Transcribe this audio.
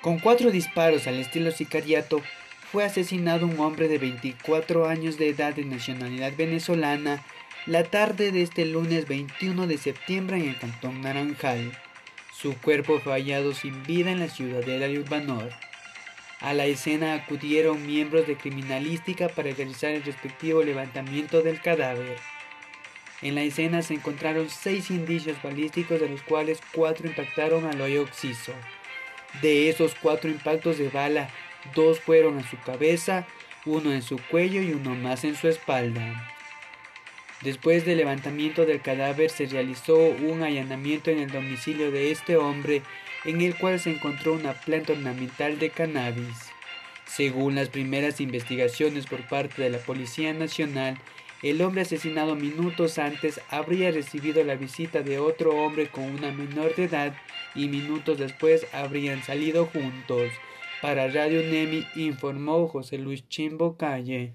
Con cuatro disparos al estilo sicariato, fue asesinado un hombre de 24 años de edad de nacionalidad venezolana la tarde de este lunes 21 de septiembre en el cantón Naranjal. Su cuerpo fue hallado sin vida en la ciudadela de Urbanor. A la escena acudieron miembros de criminalística para realizar el respectivo levantamiento del cadáver. En la escena se encontraron seis indicios balísticos de los cuales cuatro impactaron al hoyo oxiso. De esos cuatro impactos de bala, dos fueron en su cabeza, uno en su cuello y uno más en su espalda. Después del levantamiento del cadáver se realizó un allanamiento en el domicilio de este hombre en el cual se encontró una planta ornamental de cannabis. Según las primeras investigaciones por parte de la Policía Nacional, el hombre asesinado minutos antes habría recibido la visita de otro hombre con una menor de edad y minutos después habrían salido juntos. Para Radio Nemi informó José Luis Chimbo Calle.